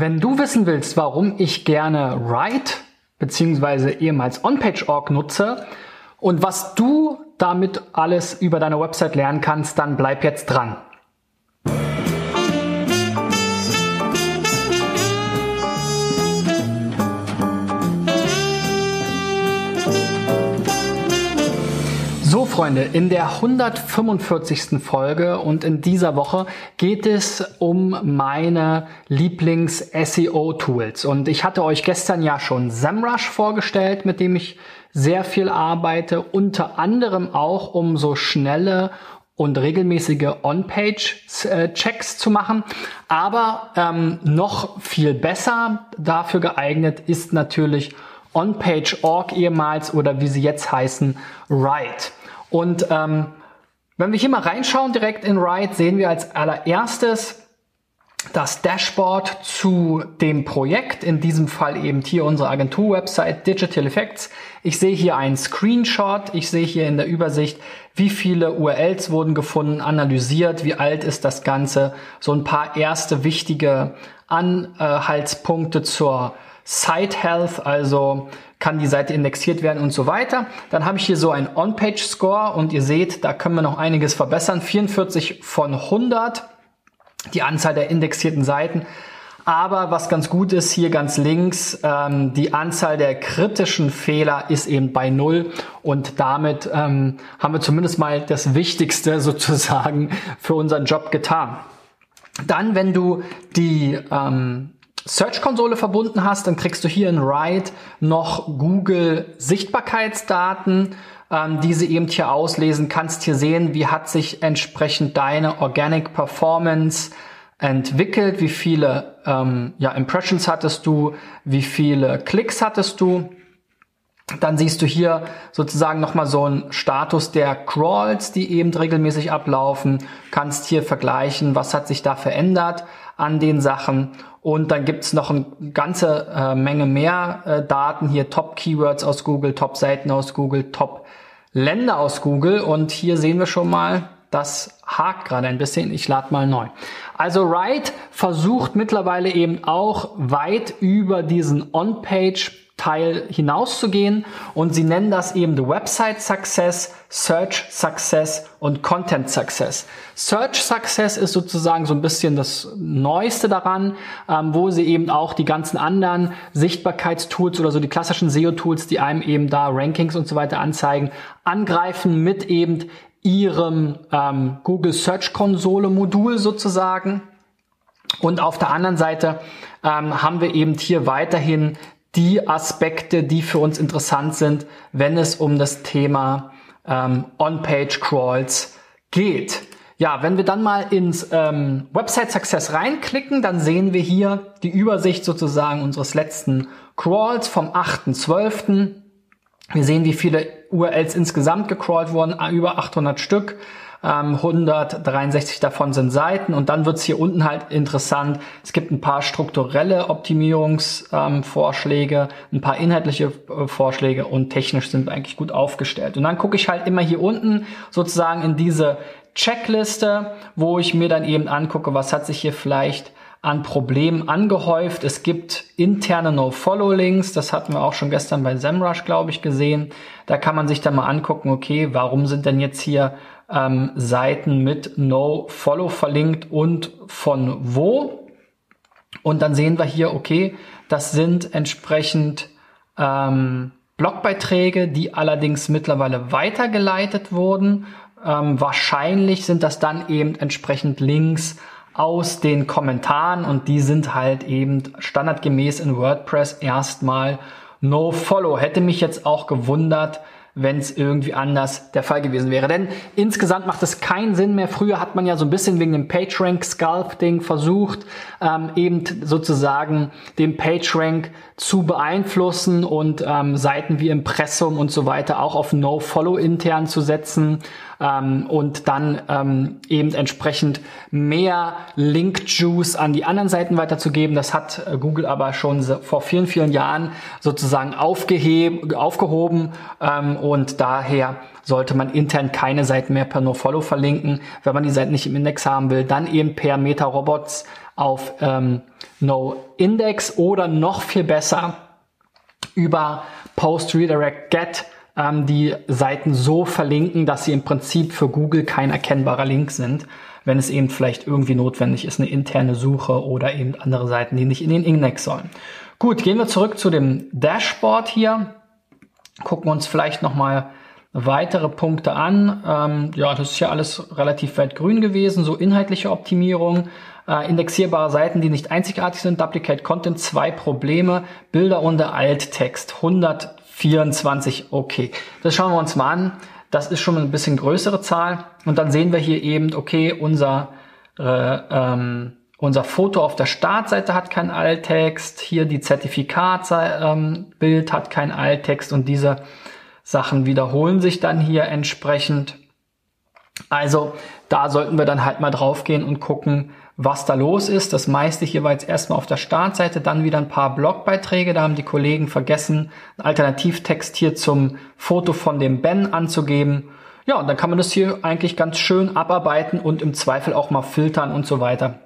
Wenn du wissen willst, warum ich gerne Write bzw. ehemals OnPage.org nutze und was du damit alles über deine Website lernen kannst, dann bleib jetzt dran. So Freunde, in der 145. Folge und in dieser Woche geht es um meine Lieblings-SEO-Tools. Und ich hatte euch gestern ja schon SEMrush vorgestellt, mit dem ich sehr viel arbeite, unter anderem auch um so schnelle und regelmäßige On-Page-Checks zu machen. Aber ähm, noch viel besser dafür geeignet ist natürlich OnPage.org ehemals oder wie sie jetzt heißen, Write. Und ähm, wenn wir hier mal reinschauen direkt in Write, sehen wir als allererstes das Dashboard zu dem Projekt, in diesem Fall eben hier unsere Agentur-Website Digital Effects. Ich sehe hier einen Screenshot, ich sehe hier in der Übersicht, wie viele URLs wurden gefunden, analysiert, wie alt ist das Ganze, so ein paar erste wichtige Anhaltspunkte zur Site Health, also kann die Seite indexiert werden und so weiter. Dann habe ich hier so ein On-Page-Score und ihr seht, da können wir noch einiges verbessern. 44 von 100, die Anzahl der indexierten Seiten. Aber was ganz gut ist, hier ganz links, ähm, die Anzahl der kritischen Fehler ist eben bei null und damit ähm, haben wir zumindest mal das Wichtigste sozusagen für unseren Job getan. Dann, wenn du die ähm, Search-Konsole verbunden hast, dann kriegst du hier in Write noch Google Sichtbarkeitsdaten, ähm, diese eben hier auslesen, kannst hier sehen, wie hat sich entsprechend deine Organic Performance entwickelt, wie viele ähm, ja, Impressions hattest du, wie viele Klicks hattest du. Dann siehst du hier sozusagen nochmal so einen Status der Crawls, die eben regelmäßig ablaufen. Kannst hier vergleichen, was hat sich da verändert an den Sachen. Und dann gibt's noch eine ganze äh, Menge mehr äh, Daten hier, Top-Keywords aus Google, Top-Seiten aus Google, Top-Länder aus Google. Und hier sehen wir schon mal, das hakt gerade ein bisschen. Ich lade mal neu. Also Write versucht mittlerweile eben auch weit über diesen On-Page Teil hinauszugehen und sie nennen das eben the Website Success, Search Success und Content Success. Search Success ist sozusagen so ein bisschen das Neueste daran, ähm, wo sie eben auch die ganzen anderen Sichtbarkeitstools oder so die klassischen SEO-Tools, die einem eben da Rankings und so weiter anzeigen, angreifen mit eben ihrem ähm, Google Search Konsole Modul sozusagen. Und auf der anderen Seite ähm, haben wir eben hier weiterhin die Aspekte, die für uns interessant sind, wenn es um das Thema ähm, On-Page-Crawls geht. Ja, wenn wir dann mal ins ähm, Website Success reinklicken, dann sehen wir hier die Übersicht sozusagen unseres letzten Crawls vom 8.12. Wir sehen, wie viele URLs insgesamt gecrawlt wurden, über 800 Stück. 163 ähm, davon sind Seiten und dann wird's hier unten halt interessant. Es gibt ein paar strukturelle Optimierungsvorschläge, ähm, ein paar inhaltliche äh, Vorschläge und technisch sind wir eigentlich gut aufgestellt. Und dann gucke ich halt immer hier unten sozusagen in diese Checkliste, wo ich mir dann eben angucke, was hat sich hier vielleicht an Problemen angehäuft. Es gibt interne No-Follow-Links, das hatten wir auch schon gestern bei SEMrush, glaube ich, gesehen. Da kann man sich dann mal angucken, okay, warum sind denn jetzt hier ähm, Seiten mit No-Follow verlinkt und von wo. Und dann sehen wir hier, okay, das sind entsprechend ähm, Blogbeiträge, die allerdings mittlerweile weitergeleitet wurden. Ähm, wahrscheinlich sind das dann eben entsprechend Links aus den Kommentaren und die sind halt eben standardgemäß in WordPress erstmal No Follow. Hätte mich jetzt auch gewundert, wenn es irgendwie anders der Fall gewesen wäre. Denn insgesamt macht es keinen Sinn mehr. Früher hat man ja so ein bisschen wegen dem PageRank Sculpting versucht, ähm, eben sozusagen den PageRank zu beeinflussen und ähm, Seiten wie Impressum und so weiter auch auf No-Follow intern zu setzen ähm, und dann ähm, eben entsprechend mehr Link-Juice an die anderen Seiten weiterzugeben. Das hat äh, Google aber schon vor vielen, vielen Jahren sozusagen aufgehoben ähm, und daher sollte man intern keine Seiten mehr per NoFollow verlinken. Wenn man die Seiten nicht im Index haben will, dann eben per Meta-Robots auf ähm, No-Index oder noch viel besser über Post Redirect Get ähm, die Seiten so verlinken, dass sie im Prinzip für Google kein erkennbarer Link sind, wenn es eben vielleicht irgendwie notwendig ist, eine interne Suche oder eben andere Seiten, die nicht in den Index sollen. Gut, gehen wir zurück zu dem Dashboard hier. Gucken uns vielleicht nochmal weitere Punkte an. Ähm, ja, das ist ja alles relativ weit grün gewesen. So inhaltliche Optimierung, äh, indexierbare Seiten, die nicht einzigartig sind, Duplicate Content, zwei Probleme, Bilder unter Alttext, 124, okay. Das schauen wir uns mal an. Das ist schon eine bisschen größere Zahl. Und dann sehen wir hier eben, okay, unser, äh, ähm, unser Foto auf der Startseite hat keinen Alttext, hier die Zertifikatsbild ähm, hat keinen Alttext und diese Sachen wiederholen sich dann hier entsprechend. Also da sollten wir dann halt mal draufgehen und gucken, was da los ist. Das meiste hier war jetzt erstmal auf der Startseite, dann wieder ein paar Blogbeiträge. Da haben die Kollegen vergessen, einen Alternativtext hier zum Foto von dem Ben anzugeben. Ja, und dann kann man das hier eigentlich ganz schön abarbeiten und im Zweifel auch mal filtern und so weiter.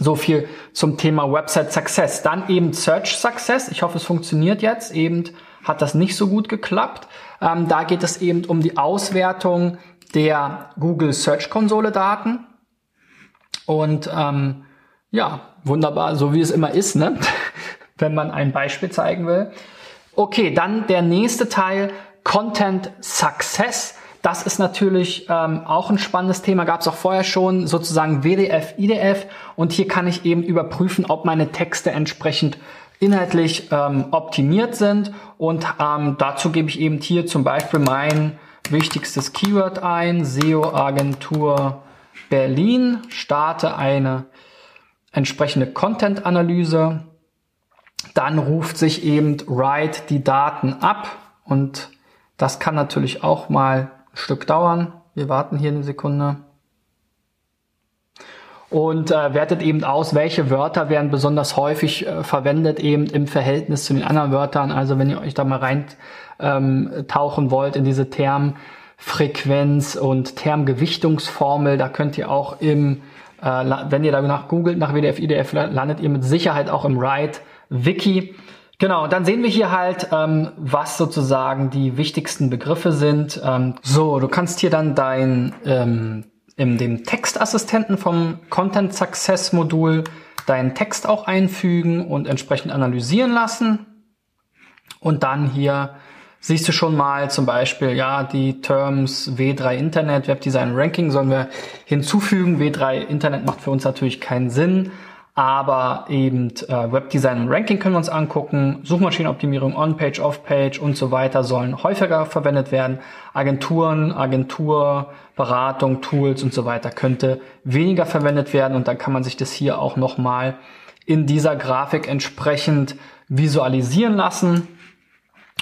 So viel zum Thema Website Success. Dann eben Search Success. Ich hoffe, es funktioniert jetzt. Eben hat das nicht so gut geklappt. Ähm, da geht es eben um die Auswertung der Google Search Konsole Daten. Und ähm, ja, wunderbar, so wie es immer ist, ne? wenn man ein Beispiel zeigen will. Okay, dann der nächste Teil, Content Success. Das ist natürlich ähm, auch ein spannendes Thema, gab es auch vorher schon, sozusagen WDF, IDF. Und hier kann ich eben überprüfen, ob meine Texte entsprechend inhaltlich ähm, optimiert sind. Und ähm, dazu gebe ich eben hier zum Beispiel mein wichtigstes Keyword ein, SEO-Agentur Berlin, starte eine entsprechende Content-Analyse. Dann ruft sich eben Write die Daten ab und das kann natürlich auch mal ein Stück dauern. Wir warten hier eine Sekunde und äh, wertet eben aus, welche Wörter werden besonders häufig äh, verwendet eben im Verhältnis zu den anderen Wörtern. Also wenn ihr euch da mal rein ähm, wollt in diese Termfrequenz und Termgewichtungsformel, da könnt ihr auch im, äh, wenn ihr danach googelt nach WDF, IDF, landet ihr mit Sicherheit auch im Write Wiki. Genau, dann sehen wir hier halt, ähm, was sozusagen die wichtigsten Begriffe sind. Ähm, so, du kannst hier dann dein ähm, in dem Textassistenten vom Content Success Modul deinen Text auch einfügen und entsprechend analysieren lassen. Und dann hier siehst du schon mal zum Beispiel, ja, die Terms W3 Internet, Webdesign Ranking sollen wir hinzufügen. W3 Internet macht für uns natürlich keinen Sinn. Aber eben äh, Webdesign und Ranking können wir uns angucken. Suchmaschinenoptimierung, On-Page, Off-Page und so weiter sollen häufiger verwendet werden. Agenturen, Agentur, Beratung, Tools und so weiter könnte weniger verwendet werden. Und dann kann man sich das hier auch nochmal in dieser Grafik entsprechend visualisieren lassen.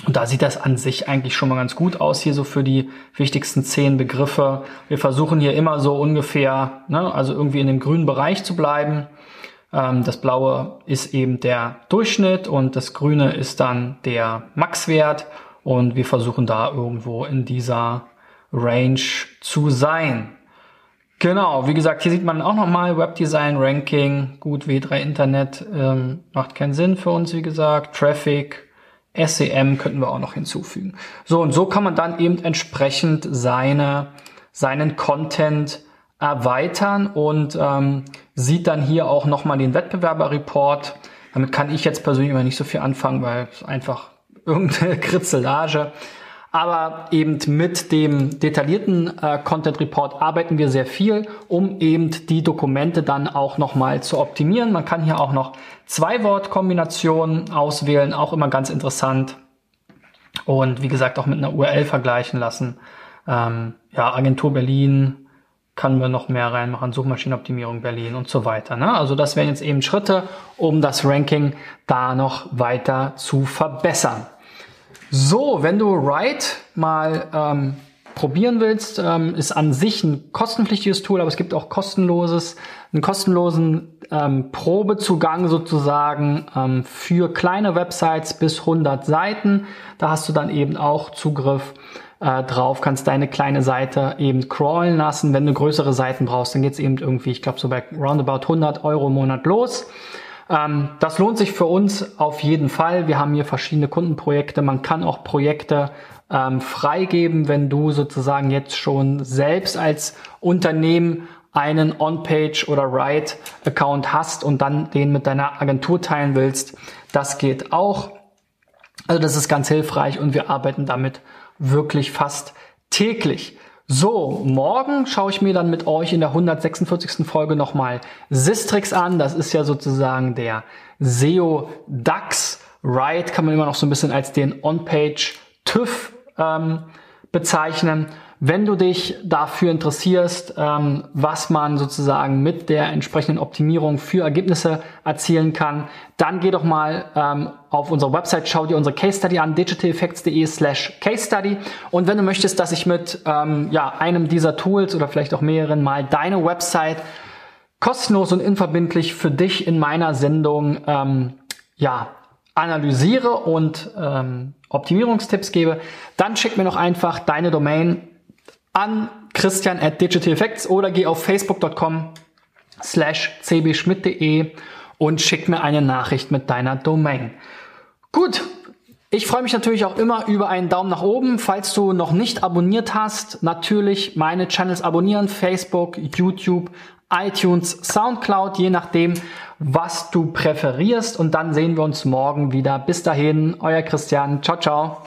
Und da sieht das an sich eigentlich schon mal ganz gut aus, hier so für die wichtigsten zehn Begriffe. Wir versuchen hier immer so ungefähr, ne, also irgendwie in dem grünen Bereich zu bleiben. Ähm, das blaue ist eben der Durchschnitt und das grüne ist dann der Maxwert und wir versuchen da irgendwo in dieser Range zu sein. Genau, wie gesagt, hier sieht man auch nochmal Webdesign, Ranking, gut W3 Internet, ähm, macht keinen Sinn für uns, wie gesagt, Traffic, SEM könnten wir auch noch hinzufügen. So, und so kann man dann eben entsprechend seine, seinen Content erweitern und ähm, sieht dann hier auch nochmal den Wettbewerberreport. Damit kann ich jetzt persönlich immer nicht so viel anfangen, weil es einfach irgendeine Kritzelage. Aber eben mit dem detaillierten äh, Content Report arbeiten wir sehr viel, um eben die Dokumente dann auch nochmal zu optimieren. Man kann hier auch noch zwei Wortkombinationen auswählen, auch immer ganz interessant. Und wie gesagt, auch mit einer URL vergleichen lassen. Ähm, ja, Agentur Berlin, können wir noch mehr reinmachen, Suchmaschinenoptimierung Berlin und so weiter. Ne? Also das wären jetzt eben Schritte, um das Ranking da noch weiter zu verbessern. So, wenn du Write mal ähm, probieren willst, ähm, ist an sich ein kostenpflichtiges Tool, aber es gibt auch kostenloses, einen kostenlosen ähm, Probezugang sozusagen ähm, für kleine Websites bis 100 Seiten. Da hast du dann eben auch Zugriff äh, drauf, kannst deine kleine Seite eben crawlen lassen. Wenn du größere Seiten brauchst, dann geht's eben irgendwie, ich glaube so bei roundabout 100 Euro im Monat los. Ähm, das lohnt sich für uns auf jeden Fall. Wir haben hier verschiedene Kundenprojekte. Man kann auch Projekte ähm, freigeben, wenn du sozusagen jetzt schon selbst als Unternehmen einen On-Page oder Write-Account hast und dann den mit deiner Agentur teilen willst. Das geht auch. Also das ist ganz hilfreich und wir arbeiten damit wirklich fast täglich. So, morgen schaue ich mir dann mit euch in der 146. Folge nochmal Sistrix an. Das ist ja sozusagen der SEO DAX. Right kann man immer noch so ein bisschen als den On-Page TÜV ähm, bezeichnen. Wenn du dich dafür interessierst, ähm, was man sozusagen mit der entsprechenden Optimierung für Ergebnisse erzielen kann, dann geh doch mal ähm, auf unsere Website, schau dir unsere Case Study an, digitaleffects.de slash Case Study. Und wenn du möchtest, dass ich mit ähm, ja, einem dieser Tools oder vielleicht auch mehreren mal deine Website kostenlos und unverbindlich für dich in meiner Sendung ähm, ja, analysiere und ähm, Optimierungstipps gebe, dann schick mir noch einfach deine Domain an christian at Digital Effects oder geh auf facebook.com slash cbschmidt.de und schick mir eine Nachricht mit deiner Domain. Gut, ich freue mich natürlich auch immer über einen Daumen nach oben. Falls du noch nicht abonniert hast, natürlich meine Channels abonnieren, Facebook, YouTube, iTunes, Soundcloud, je nachdem, was du präferierst. Und dann sehen wir uns morgen wieder. Bis dahin, euer Christian. Ciao, ciao.